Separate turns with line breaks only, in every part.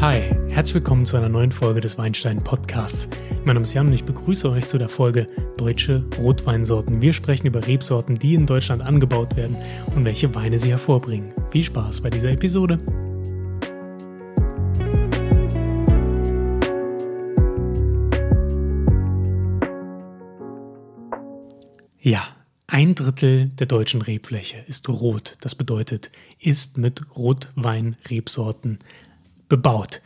Hi, herzlich willkommen zu einer neuen Folge des Weinstein Podcasts. Mein Name ist Jan und ich begrüße euch zu der Folge Deutsche Rotweinsorten. Wir sprechen über Rebsorten, die in Deutschland angebaut werden und welche Weine sie hervorbringen. Viel Spaß bei dieser Episode. Ja, ein Drittel der deutschen Rebfläche ist rot. Das bedeutet, ist mit Rotweinrebsorten bebaut.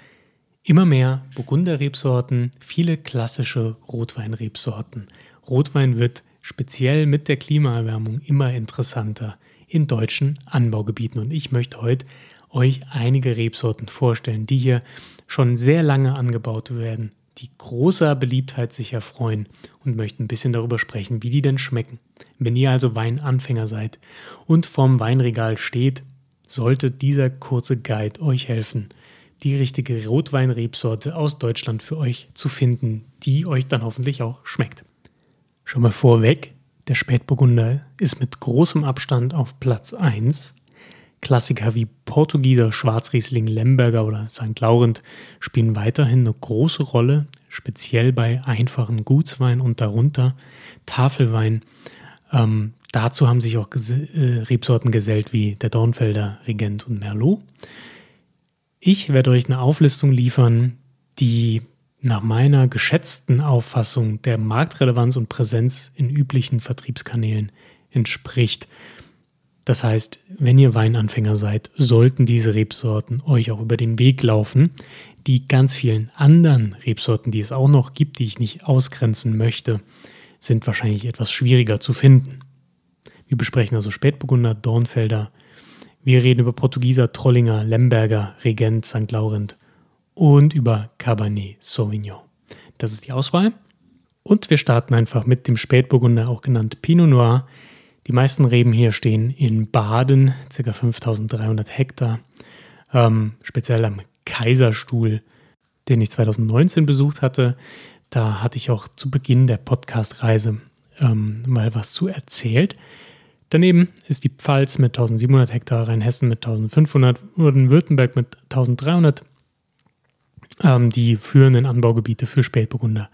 Immer mehr Burgunderrebsorten, viele klassische Rotweinrebsorten. Rotwein wird speziell mit der Klimaerwärmung immer interessanter in deutschen Anbaugebieten. Und ich möchte heute euch einige Rebsorten vorstellen, die hier schon sehr lange angebaut werden, die großer Beliebtheit sich erfreuen und möchte ein bisschen darüber sprechen, wie die denn schmecken. Wenn ihr also Weinanfänger seid und vorm Weinregal steht, sollte dieser kurze Guide euch helfen, die richtige Rotweinrebsorte aus Deutschland für euch zu finden, die euch dann hoffentlich auch schmeckt. Schon mal vorweg, der Spätburgunder ist mit großem Abstand auf Platz 1. Klassiker wie Portugieser, Schwarzriesling, Lemberger oder St. Laurent spielen weiterhin eine große Rolle, speziell bei einfachen Gutswein und darunter Tafelwein. Ähm, dazu haben sich auch äh, Rebsorten gesellt wie der Dornfelder, Regent und Merlot. Ich werde euch eine Auflistung liefern, die nach meiner geschätzten Auffassung der Marktrelevanz und Präsenz in üblichen Vertriebskanälen entspricht. Das heißt, wenn ihr Weinanfänger seid, sollten diese Rebsorten euch auch über den Weg laufen. Die ganz vielen anderen Rebsorten, die es auch noch gibt, die ich nicht ausgrenzen möchte, sind wahrscheinlich etwas schwieriger zu finden. Wir besprechen also Spätburgunder, Dornfelder, wir reden über Portugieser, Trollinger, Lemberger, Regent, St. Laurent und über Cabernet Sauvignon. Das ist die Auswahl. Und wir starten einfach mit dem Spätburgunder, auch genannt Pinot Noir. Die meisten Reben hier stehen in Baden, ca. 5300 Hektar, ähm, speziell am Kaiserstuhl, den ich 2019 besucht hatte. Da hatte ich auch zu Beginn der Podcast-Reise ähm, mal was zu erzählt. Daneben ist die Pfalz mit 1700 Hektar, Rheinhessen mit 1500, Baden-Württemberg mit 1300 ähm, die führenden Anbaugebiete für Spätburgunder.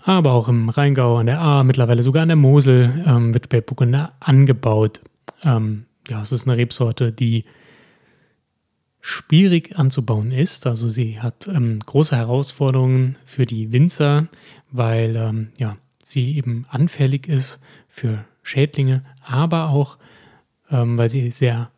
Aber auch im Rheingau, an der A, mittlerweile sogar an der Mosel ähm, wird Spätburgunder angebaut. Ähm, ja, es ist eine Rebsorte, die schwierig anzubauen ist. Also sie hat ähm, große Herausforderungen für die Winzer, weil ähm, ja, sie eben anfällig ist für Schädlinge, aber auch, ähm, weil sie sehr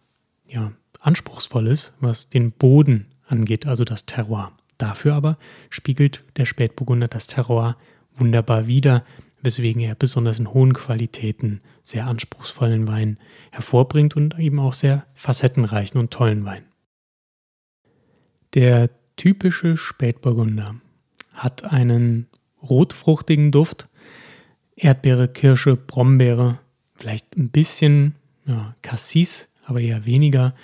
ja, anspruchsvoll ist, was den Boden angeht, also das Terroir. Dafür aber spiegelt der Spätburgunder das Terroir wunderbar wider, weswegen er besonders in hohen Qualitäten sehr anspruchsvollen Wein hervorbringt und eben auch sehr facettenreichen und tollen Wein. Der typische Spätburgunder hat einen rotfruchtigen Duft, Erdbeere, Kirsche, Brombeere, vielleicht ein bisschen ja, Cassis, aber eher weniger.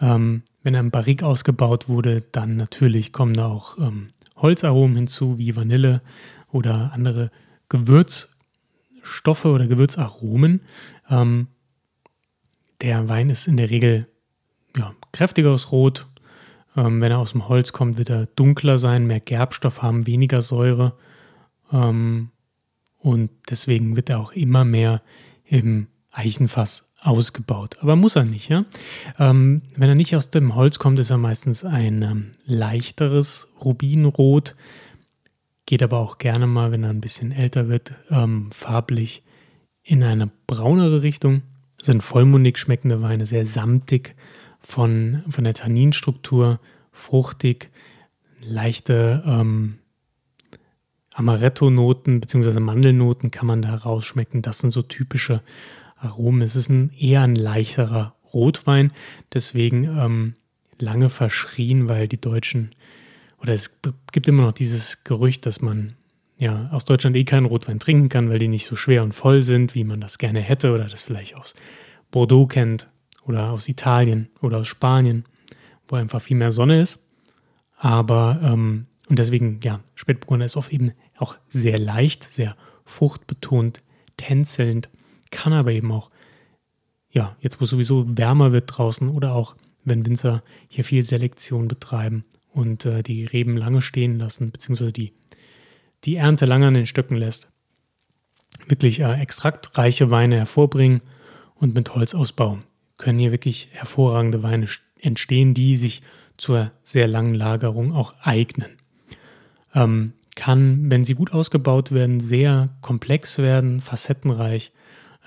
Ähm, wenn er im Barrik ausgebaut wurde, dann natürlich kommen da auch ähm, Holzaromen hinzu, wie Vanille oder andere Gewürzstoffe oder Gewürzaromen. Ähm, der Wein ist in der Regel ja, kräftigeres Rot. Ähm, wenn er aus dem Holz kommt, wird er dunkler sein, mehr Gerbstoff haben, weniger Säure. Ähm, und deswegen wird er auch immer mehr im Eichenfass ausgebaut. Aber muss er nicht, ja. Ähm, wenn er nicht aus dem Holz kommt, ist er meistens ein ähm, leichteres Rubinrot. Geht aber auch gerne mal, wenn er ein bisschen älter wird, ähm, farblich in eine braunere Richtung. Sind vollmundig schmeckende Weine, sehr samtig von, von der Tanninstruktur, fruchtig, leichte ähm, Amaretto-Noten bzw. Mandelnoten kann man da rausschmecken. Das sind so typische Aromen. Es ist ein, eher ein leichterer Rotwein, deswegen ähm, lange verschrien, weil die Deutschen, oder es gibt immer noch dieses Gerücht, dass man ja aus Deutschland eh keinen Rotwein trinken kann, weil die nicht so schwer und voll sind, wie man das gerne hätte oder das vielleicht aus Bordeaux kennt oder aus Italien oder aus Spanien, wo einfach viel mehr Sonne ist. Aber ähm, und deswegen, ja, Spätburgunder ist oft eben auch sehr leicht, sehr fruchtbetont, tänzelnd, kann aber eben auch, ja, jetzt wo es sowieso wärmer wird draußen oder auch wenn Winzer hier viel Selektion betreiben und äh, die Reben lange stehen lassen, beziehungsweise die, die Ernte lange an den Stöcken lässt, wirklich äh, extraktreiche Weine hervorbringen und mit Holzausbau können hier wirklich hervorragende Weine entstehen, die sich zur sehr langen Lagerung auch eignen. Ähm, kann, wenn sie gut ausgebaut werden, sehr komplex werden, facettenreich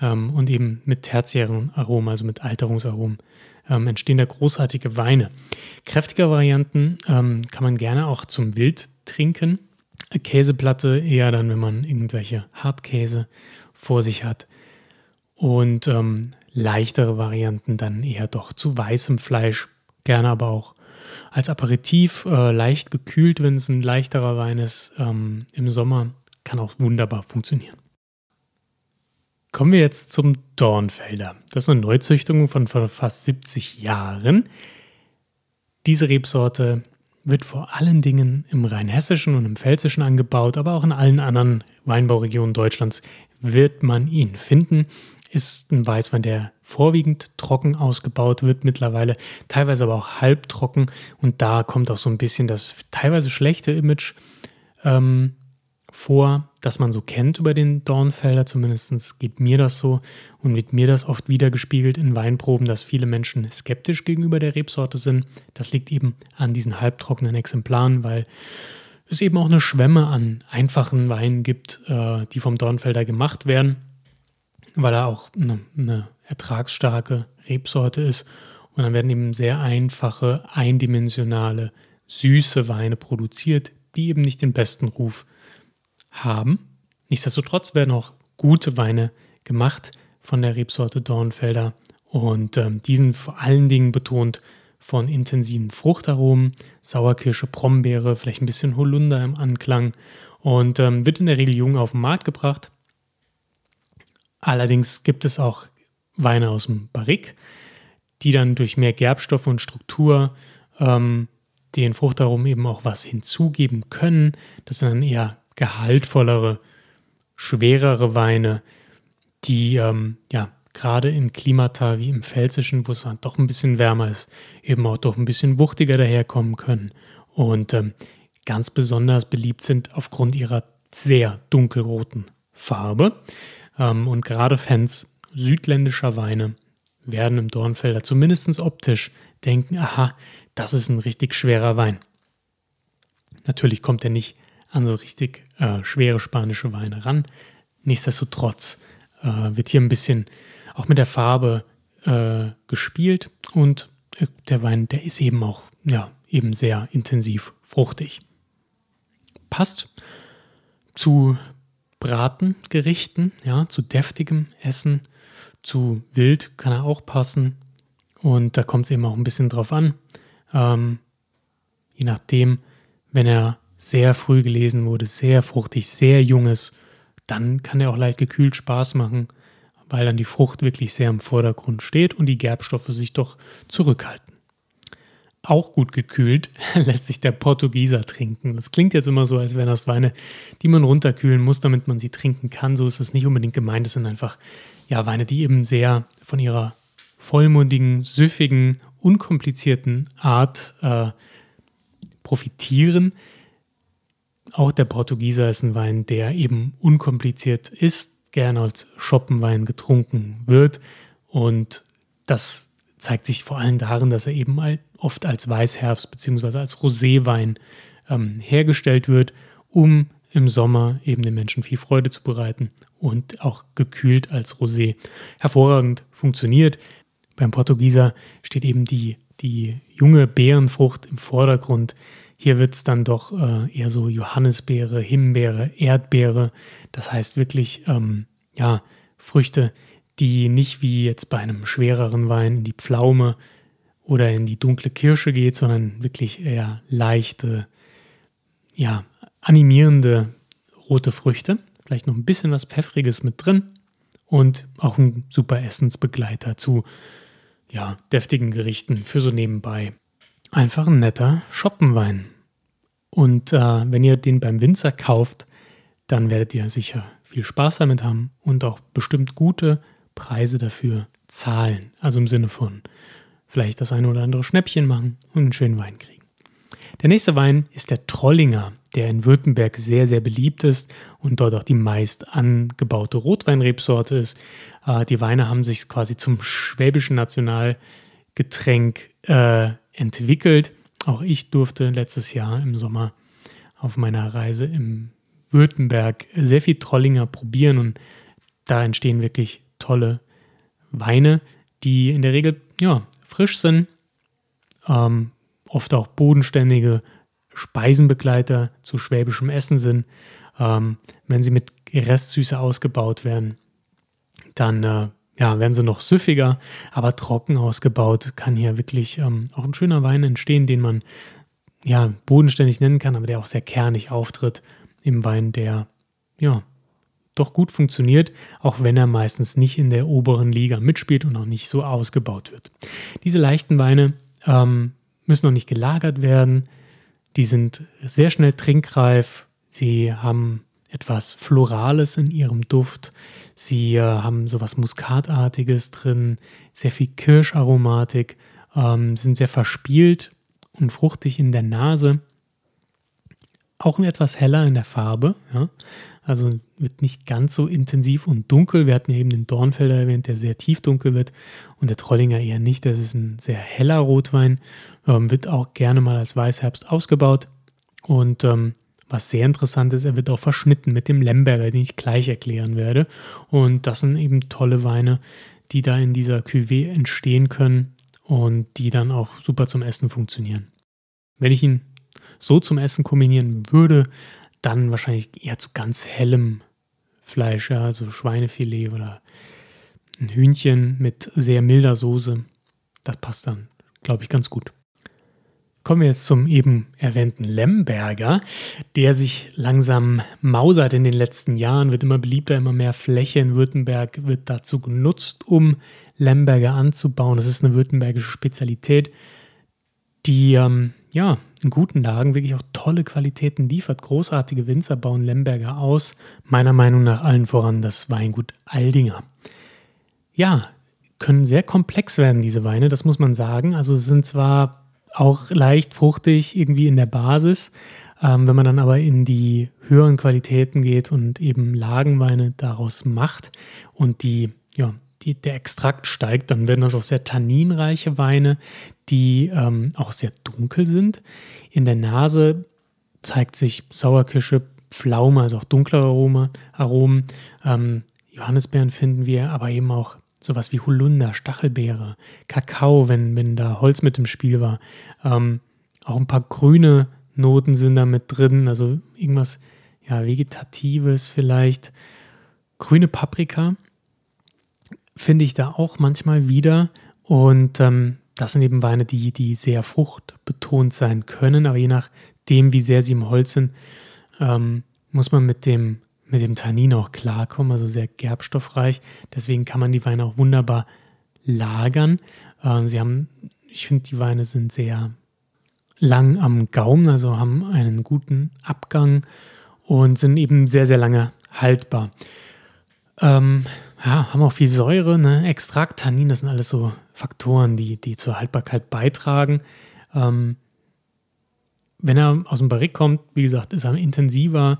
ähm, und eben mit tertiären Aromen, also mit Alterungsaromen, ähm, entstehen da großartige Weine. Kräftige Varianten ähm, kann man gerne auch zum Wild trinken. Käseplatte eher dann, wenn man irgendwelche Hartkäse vor sich hat. Und ähm, leichtere Varianten dann eher doch zu weißem Fleisch, gerne aber auch als Aperitif, äh, leicht gekühlt, wenn es ein leichterer Wein ist, ähm, im Sommer, kann auch wunderbar funktionieren. Kommen wir jetzt zum Dornfelder. Das ist eine Neuzüchtung von vor fast 70 Jahren. Diese Rebsorte wird vor allen Dingen im Rheinhessischen und im Pfälzischen angebaut, aber auch in allen anderen Weinbauregionen Deutschlands wird man ihn finden. Ist ein Weißwein, der vorwiegend trocken ausgebaut wird mittlerweile, teilweise aber auch halbtrocken. Und da kommt auch so ein bisschen das teilweise schlechte Image ähm, vor, das man so kennt über den Dornfelder. Zumindest geht mir das so und wird mir das oft wiedergespiegelt in Weinproben, dass viele Menschen skeptisch gegenüber der Rebsorte sind. Das liegt eben an diesen halbtrockenen Exemplaren, weil es eben auch eine Schwemme an einfachen Weinen gibt, äh, die vom Dornfelder gemacht werden, weil er auch eine, eine ertragsstarke Rebsorte ist. Und dann werden eben sehr einfache, eindimensionale, süße Weine produziert, die eben nicht den besten Ruf haben. Nichtsdestotrotz werden auch gute Weine gemacht von der Rebsorte Dornfelder und ähm, diesen vor allen Dingen betont von intensiven Fruchtaromen, Sauerkirsche, Brombeere, vielleicht ein bisschen Holunder im Anklang und ähm, wird in der Regel jung auf den Markt gebracht. Allerdings gibt es auch Weine aus dem Barrique, die dann durch mehr Gerbstoffe und Struktur ähm, den Fruchtaromen eben auch was hinzugeben können. Das sind dann eher gehaltvollere, schwerere Weine, die ähm, ja gerade in Klimata wie im Pfälzischen, wo es halt doch ein bisschen wärmer ist, eben auch doch ein bisschen wuchtiger daherkommen können und ähm, ganz besonders beliebt sind aufgrund ihrer sehr dunkelroten Farbe. Ähm, und gerade Fans südländischer Weine werden im Dornfelder zumindest optisch denken, aha, das ist ein richtig schwerer Wein. Natürlich kommt er nicht an so richtig äh, schwere spanische Weine ran. Nichtsdestotrotz äh, wird hier ein bisschen auch mit der Farbe äh, gespielt und äh, der Wein, der ist eben auch, ja, eben sehr intensiv fruchtig. Passt zu Bratengerichten, ja, zu deftigem Essen, zu Wild kann er auch passen. Und da kommt es eben auch ein bisschen drauf an. Ähm, je nachdem, wenn er sehr früh gelesen wurde, sehr fruchtig, sehr junges, dann kann er auch leicht gekühlt Spaß machen, weil dann die Frucht wirklich sehr im Vordergrund steht und die Gerbstoffe sich doch zurückhalten. Auch gut gekühlt lässt sich der Portugieser trinken. Das klingt jetzt immer so, als wären das Weine, die man runterkühlen muss, damit man sie trinken kann. So ist es nicht unbedingt gemeint. Es sind einfach ja, Weine, die eben sehr von ihrer vollmundigen, süffigen, unkomplizierten Art äh, profitieren, auch der Portugieser ist ein Wein, der eben unkompliziert ist, gerne als Schoppenwein getrunken wird. Und das zeigt sich vor allem darin, dass er eben oft als Weißherbst bzw. als Roséwein ähm, hergestellt wird, um im Sommer eben den Menschen viel Freude zu bereiten und auch gekühlt als Rosé hervorragend funktioniert. Beim Portugieser steht eben die, die junge Beerenfrucht im Vordergrund, hier wird es dann doch äh, eher so Johannisbeere, Himbeere, Erdbeere. Das heißt wirklich, ähm, ja, Früchte, die nicht wie jetzt bei einem schwereren Wein in die Pflaume oder in die dunkle Kirsche geht, sondern wirklich eher leichte, ja, animierende rote Früchte. Vielleicht noch ein bisschen was Pfeffriges mit drin und auch ein super Essensbegleiter zu ja, deftigen Gerichten für so nebenbei. Einfach ein netter Schoppenwein. Und äh, wenn ihr den beim Winzer kauft, dann werdet ihr sicher viel Spaß damit haben und auch bestimmt gute Preise dafür zahlen. Also im Sinne von vielleicht das eine oder andere Schnäppchen machen und einen schönen Wein kriegen. Der nächste Wein ist der Trollinger, der in Württemberg sehr, sehr beliebt ist und dort auch die meist angebaute Rotweinrebsorte ist. Äh, die Weine haben sich quasi zum schwäbischen Nationalgetränk äh, entwickelt. Auch ich durfte letztes Jahr im Sommer auf meiner Reise im Württemberg sehr viel Trollinger probieren und da entstehen wirklich tolle Weine, die in der Regel ja, frisch sind, ähm, oft auch bodenständige Speisenbegleiter zu schwäbischem Essen sind. Ähm, wenn sie mit Restsüße ausgebaut werden, dann äh, ja, werden sie noch süffiger, aber trocken ausgebaut kann hier wirklich ähm, auch ein schöner Wein entstehen, den man ja bodenständig nennen kann, aber der auch sehr kernig auftritt im Wein, der ja doch gut funktioniert, auch wenn er meistens nicht in der oberen Liga mitspielt und auch nicht so ausgebaut wird. Diese leichten Weine ähm, müssen noch nicht gelagert werden. Die sind sehr schnell trinkreif. Sie haben etwas Florales in ihrem Duft. Sie äh, haben sowas Muskatartiges drin, sehr viel Kirscharomatik, ähm, sind sehr verspielt und fruchtig in der Nase. Auch etwas heller in der Farbe. Ja? Also wird nicht ganz so intensiv und dunkel. Wir hatten eben den Dornfelder erwähnt, der sehr tief dunkel wird und der Trollinger eher nicht. Das ist ein sehr heller Rotwein, ähm, wird auch gerne mal als Weißherbst ausgebaut. Und ähm, was sehr interessant ist, er wird auch verschnitten mit dem Lemberger, den ich gleich erklären werde. Und das sind eben tolle Weine, die da in dieser Cuvée entstehen können und die dann auch super zum Essen funktionieren. Wenn ich ihn so zum Essen kombinieren würde, dann wahrscheinlich eher zu ganz hellem Fleisch, ja, also Schweinefilet oder ein Hühnchen mit sehr milder Soße. Das passt dann, glaube ich, ganz gut. Kommen wir jetzt zum eben erwähnten Lemberger, der sich langsam mausert in den letzten Jahren, wird immer beliebter, immer mehr Fläche in Württemberg wird dazu genutzt, um Lemberger anzubauen. Das ist eine württembergische Spezialität, die ähm, ja, in guten Lagen wirklich auch tolle Qualitäten liefert. Großartige Winzer bauen Lemberger aus. Meiner Meinung nach allen voran das Weingut Aldinger. Ja, können sehr komplex werden, diese Weine, das muss man sagen. Also sind zwar auch leicht fruchtig irgendwie in der Basis, ähm, wenn man dann aber in die höheren Qualitäten geht und eben Lagenweine daraus macht und die ja, die, der Extrakt steigt, dann werden das auch sehr tanninreiche Weine, die ähm, auch sehr dunkel sind. In der Nase zeigt sich Sauerkirsche, Pflaume, also auch dunklere Arome, Aromen. Ähm, Johannisbeeren finden wir, aber eben auch sowas wie Holunder, Stachelbeere, Kakao, wenn, wenn da Holz mit im Spiel war. Ähm, auch ein paar grüne Noten sind da mit drin, also irgendwas ja, Vegetatives vielleicht. Grüne Paprika finde ich da auch manchmal wieder. Und ähm, das sind eben Weine, die, die sehr fruchtbetont sein können, aber je nachdem, wie sehr sie im Holz sind, ähm, muss man mit dem, mit dem Tannin auch klarkommen, also sehr gerbstoffreich. Deswegen kann man die Weine auch wunderbar lagern. Äh, sie haben, ich finde, die Weine sind sehr lang am Gaumen, also haben einen guten Abgang und sind eben sehr, sehr lange haltbar. Ähm, ja, haben auch viel Säure, ne? Extrakt, Tannin, das sind alles so Faktoren, die, die zur Haltbarkeit beitragen. Ähm, wenn er aus dem Barrik kommt, wie gesagt, ist er intensiver,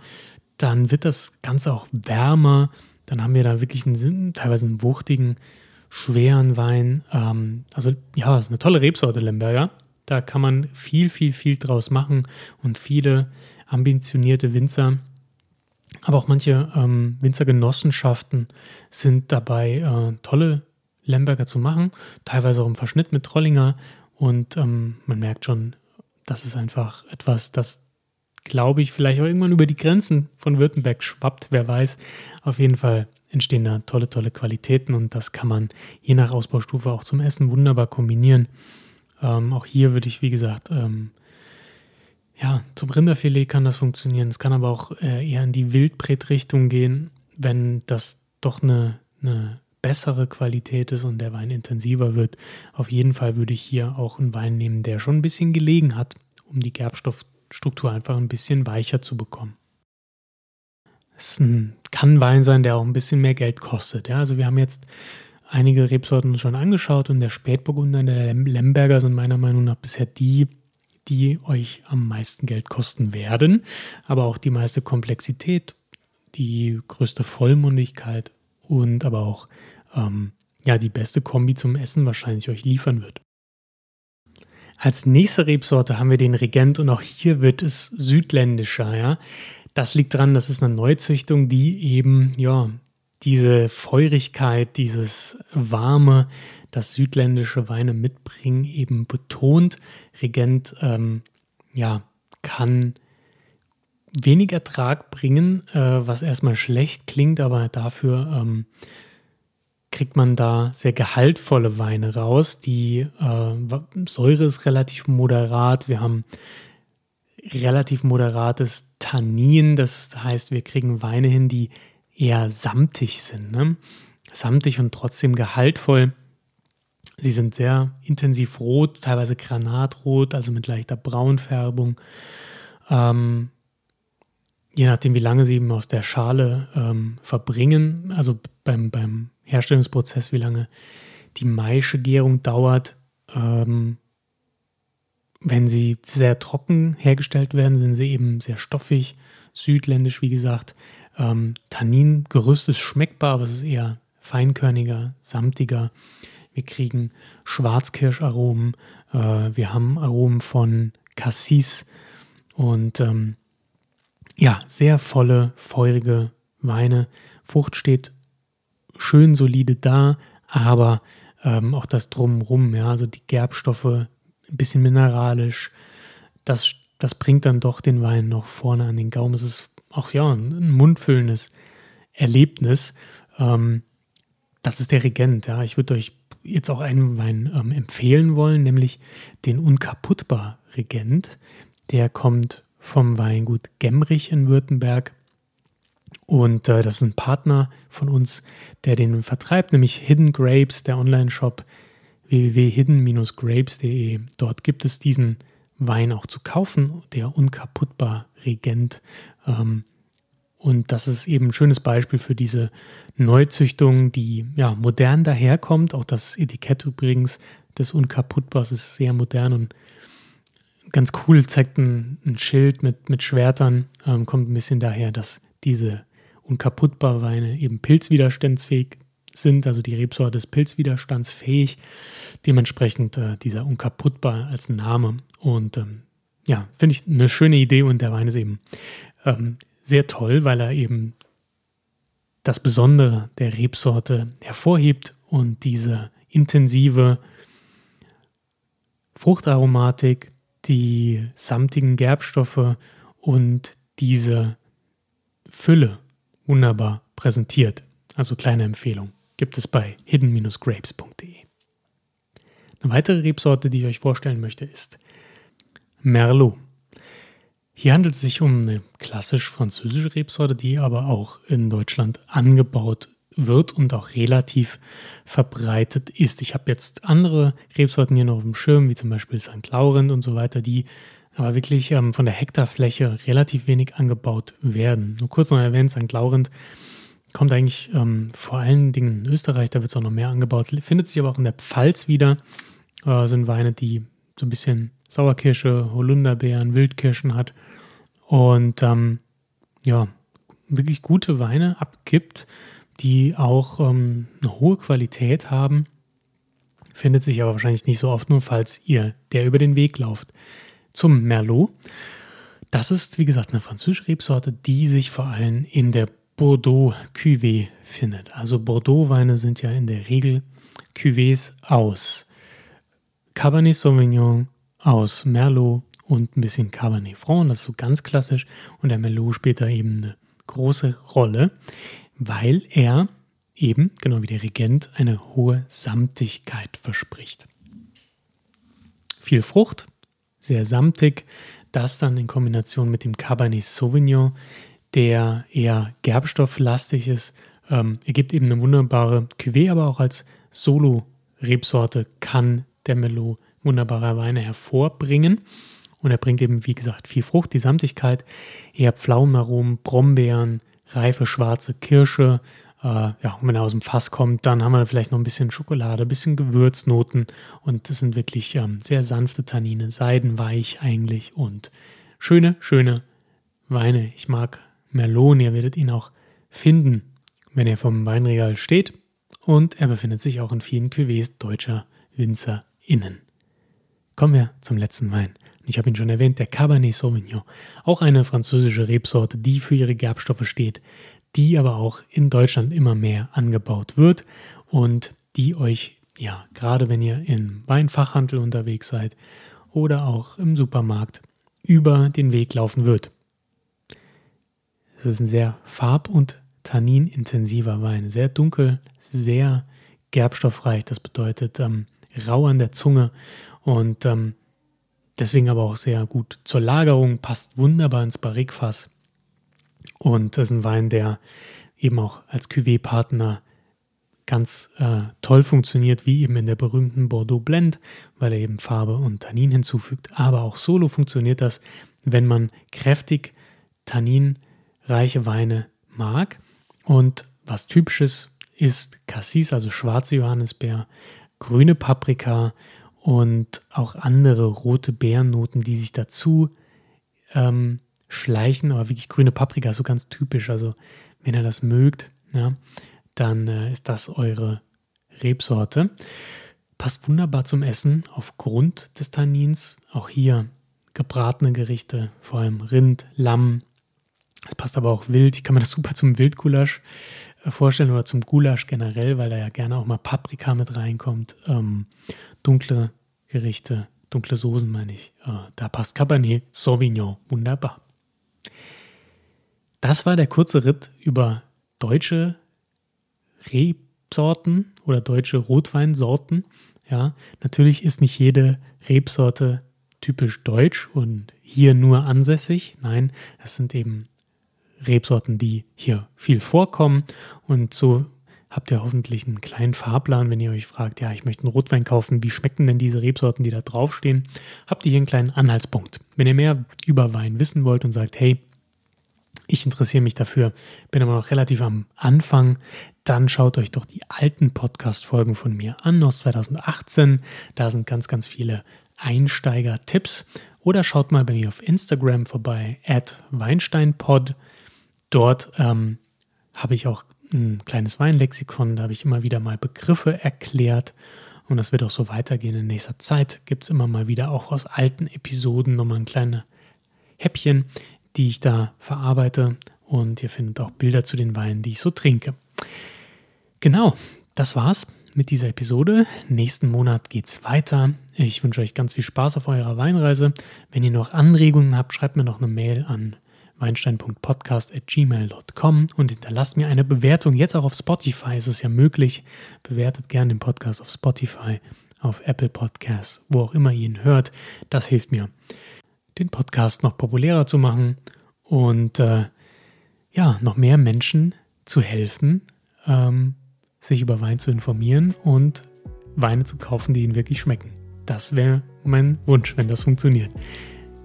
dann wird das Ganze auch wärmer. Dann haben wir da wirklich einen, teilweise einen wuchtigen, schweren Wein. Ähm, also ja, ist eine tolle Rebsorte, Lemberger. Da kann man viel, viel, viel draus machen und viele ambitionierte Winzer aber auch manche ähm, Winzergenossenschaften sind dabei, äh, tolle Lemberger zu machen, teilweise auch im Verschnitt mit Trollinger. Und ähm, man merkt schon, das ist einfach etwas, das, glaube ich, vielleicht auch irgendwann über die Grenzen von Württemberg schwappt, wer weiß. Auf jeden Fall entstehen da tolle, tolle Qualitäten und das kann man je nach Ausbaustufe auch zum Essen wunderbar kombinieren. Ähm, auch hier würde ich, wie gesagt, ähm, ja, zum Rinderfilet kann das funktionieren. Es kann aber auch äh, eher in die Wildbretrichtung gehen, wenn das doch eine, eine bessere Qualität ist und der Wein intensiver wird. Auf jeden Fall würde ich hier auch einen Wein nehmen, der schon ein bisschen gelegen hat, um die Gerbstoffstruktur einfach ein bisschen weicher zu bekommen. Es kann ein Wein sein, der auch ein bisschen mehr Geld kostet. Ja? Also wir haben jetzt einige Rebsorten schon angeschaut und der Spätburgunder und der Lemberger sind meiner Meinung nach bisher die, die euch am meisten Geld kosten werden, aber auch die meiste Komplexität, die größte Vollmundigkeit und aber auch ähm, ja, die beste Kombi zum Essen wahrscheinlich euch liefern wird. Als nächste Rebsorte haben wir den Regent und auch hier wird es südländischer, ja. Das liegt daran, das ist eine Neuzüchtung, die eben, ja, diese Feurigkeit, dieses Warme, das südländische Weine mitbringen, eben betont. Regent, ähm, ja, kann wenig Ertrag bringen, äh, was erstmal schlecht klingt, aber dafür ähm, kriegt man da sehr gehaltvolle Weine raus. Die äh, Säure ist relativ moderat. Wir haben relativ moderates Tannin. Das heißt, wir kriegen Weine hin, die eher samtig sind. Ne? Samtig und trotzdem gehaltvoll. Sie sind sehr intensiv rot, teilweise granatrot, also mit leichter Braunfärbung. Ähm, je nachdem, wie lange sie eben aus der Schale ähm, verbringen, also beim, beim Herstellungsprozess, wie lange die Maischegärung dauert. Ähm, wenn sie sehr trocken hergestellt werden, sind sie eben sehr stoffig, südländisch, wie gesagt. Ähm, Tanningerüst ist schmeckbar, aber es ist eher feinkörniger, samtiger. Wir kriegen Schwarzkirscharomen, äh, wir haben Aromen von Cassis und ähm, ja, sehr volle, feurige Weine. Frucht steht schön solide da, aber ähm, auch das Drumrum, ja, also die Gerbstoffe, ein bisschen mineralisch, das, das bringt dann doch den Wein noch vorne an den Gaumen. Es ist auch ja ein mundfüllendes Erlebnis. Ähm, das ist der Regent, ja. Ich würde euch jetzt auch einen Wein ähm, empfehlen wollen, nämlich den Unkaputtbar Regent. Der kommt vom Weingut Gemrich in Württemberg. Und äh, das ist ein Partner von uns, der den vertreibt, nämlich Hidden Grapes, der Online-Shop www.hidden-grapes.de. Dort gibt es diesen Wein auch zu kaufen, der unkaputtbar Regent. Ähm, und das ist eben ein schönes Beispiel für diese Neuzüchtung, die ja modern daherkommt. Auch das Etikett übrigens des Unkaputtbars ist sehr modern und ganz cool, zeigt ein, ein Schild mit, mit Schwertern, ähm, kommt ein bisschen daher, dass diese unkaputtbar Weine eben pilzwiderstandsfähig sind, also die Rebsorte ist pilzwiderstandsfähig, dementsprechend äh, dieser unkaputtbar als Name und ähm, ja, finde ich eine schöne Idee und der Wein ist eben ähm, sehr toll, weil er eben das Besondere der Rebsorte hervorhebt und diese intensive Fruchtaromatik, die samtigen Gerbstoffe und diese Fülle wunderbar präsentiert. Also kleine Empfehlung gibt es bei hidden-grapes.de. Eine weitere Rebsorte, die ich euch vorstellen möchte, ist Merlot. Hier handelt es sich um eine klassisch französische Rebsorte, die aber auch in Deutschland angebaut wird und auch relativ verbreitet ist. Ich habe jetzt andere Rebsorten hier noch auf dem Schirm, wie zum Beispiel St. Laurent und so weiter, die aber wirklich ähm, von der Hektarfläche relativ wenig angebaut werden. Nur kurz noch erwähnt, St. Laurent kommt eigentlich ähm, vor allen Dingen in Österreich, da wird es auch noch mehr angebaut, findet sich aber auch in der Pfalz wieder. Äh, sind Weine, die so ein bisschen Sauerkirsche, Holunderbeeren, Wildkirschen hat und ähm, ja, wirklich gute Weine abgibt, die auch ähm, eine hohe Qualität haben. Findet sich aber wahrscheinlich nicht so oft, nur falls ihr der über den Weg lauft zum Merlot. Das ist, wie gesagt, eine französische Rebsorte, die sich vor allem in der Bordeaux Cuvée findet. Also Bordeaux-Weine sind ja in der Regel Cuvées aus Cabernet Sauvignon, aus Merlot und ein bisschen Cabernet Franc. Das ist so ganz klassisch. Und der Merlot spielt da eben eine große Rolle, weil er eben, genau wie der Regent, eine hohe Samtigkeit verspricht. Viel Frucht, sehr samtig. Das dann in Kombination mit dem Cabernet Sauvignon, der eher gerbstofflastig ist, ähm, ergibt eben eine wunderbare Cuvée, aber auch als Solo-Rebsorte kann der Merlot wunderbare Weine hervorbringen. Und er bringt eben, wie gesagt, viel Frucht, die Samtigkeit, eher Pflaumenaromen, Brombeeren, reife schwarze Kirsche, Äh, ja, wenn er aus dem Fass kommt, dann haben wir vielleicht noch ein bisschen Schokolade, ein bisschen Gewürznoten und das sind wirklich ähm, sehr sanfte Tannine, seidenweich eigentlich und schöne, schöne Weine. Ich mag Merlot, ihr werdet ihn auch finden, wenn er vom Weinregal steht und er befindet sich auch in vielen Cuvées deutscher WinzerInnen. Kommen wir zum letzten Wein. Ich habe ihn schon erwähnt, der Cabernet Sauvignon. Auch eine französische Rebsorte, die für ihre Gerbstoffe steht, die aber auch in Deutschland immer mehr angebaut wird und die euch, ja, gerade wenn ihr im Weinfachhandel unterwegs seid oder auch im Supermarkt, über den Weg laufen wird. Es ist ein sehr farb- und tanninintensiver Wein, sehr dunkel, sehr gerbstoffreich. Das bedeutet ähm, rau an der Zunge und ähm, deswegen aber auch sehr gut zur Lagerung, passt wunderbar ins Barrikfass. Und das ist ein Wein, der eben auch als Cuvée-Partner ganz äh, toll funktioniert, wie eben in der berühmten Bordeaux Blend, weil er eben Farbe und Tannin hinzufügt. Aber auch solo funktioniert das, wenn man kräftig tanninreiche Weine mag. Und was typisches ist Cassis, also schwarze Johannisbeer, grüne Paprika und auch andere rote Beerennoten, die sich dazu ähm, schleichen, aber wirklich grüne Paprika, so ganz typisch. Also wenn ihr das mögt, ja, dann äh, ist das eure Rebsorte. Passt wunderbar zum Essen aufgrund des Tannins. Auch hier gebratene Gerichte, vor allem Rind, Lamm. Es passt aber auch wild. Ich kann mir das super zum Wildgulasch vorstellen oder zum Gulasch generell, weil da ja gerne auch mal Paprika mit reinkommt. Ähm, dunkle Gerichte, dunkle Soßen meine ich. Äh, da passt Cabernet Sauvignon wunderbar. Das war der kurze Ritt über deutsche Rebsorten oder deutsche Rotweinsorten. Ja, natürlich ist nicht jede Rebsorte typisch deutsch und hier nur ansässig. Nein, es sind eben Rebsorten, die hier viel vorkommen. Und so habt ihr hoffentlich einen kleinen Fahrplan, wenn ihr euch fragt, ja, ich möchte einen Rotwein kaufen, wie schmecken denn diese Rebsorten, die da draufstehen? Habt ihr hier einen kleinen Anhaltspunkt. Wenn ihr mehr über Wein wissen wollt und sagt, hey, ich interessiere mich dafür, bin aber noch relativ am Anfang. Dann schaut euch doch die alten Podcast-Folgen von mir an aus 2018. Da sind ganz, ganz viele Einsteiger-Tipps. Oder schaut mal bei mir auf Instagram vorbei, at WeinsteinPod. Dort ähm, habe ich auch ein kleines Weinlexikon, da habe ich immer wieder mal Begriffe erklärt. Und das wird auch so weitergehen in nächster Zeit. Gibt es immer mal wieder auch aus alten Episoden nochmal ein kleines Häppchen, die ich da verarbeite. Und ihr findet auch Bilder zu den Weinen, die ich so trinke. Genau, das war's mit dieser Episode. Nächsten Monat geht's weiter. Ich wünsche euch ganz viel Spaß auf eurer Weinreise. Wenn ihr noch Anregungen habt, schreibt mir noch eine Mail an weinstein.podcast.gmail.com und hinterlasst mir eine Bewertung. Jetzt auch auf Spotify ist es ja möglich. Bewertet gerne den Podcast auf Spotify, auf Apple Podcasts, wo auch immer ihr ihn hört. Das hilft mir den Podcast noch populärer zu machen und äh, ja, noch mehr Menschen zu helfen, ähm, sich über Wein zu informieren und Weine zu kaufen, die ihnen wirklich schmecken. Das wäre mein Wunsch, wenn das funktioniert.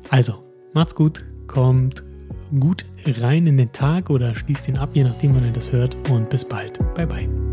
Also, macht's gut, kommt gut rein in den Tag oder schließt ihn ab, je nachdem, wann ihr das hört und bis bald. Bye bye.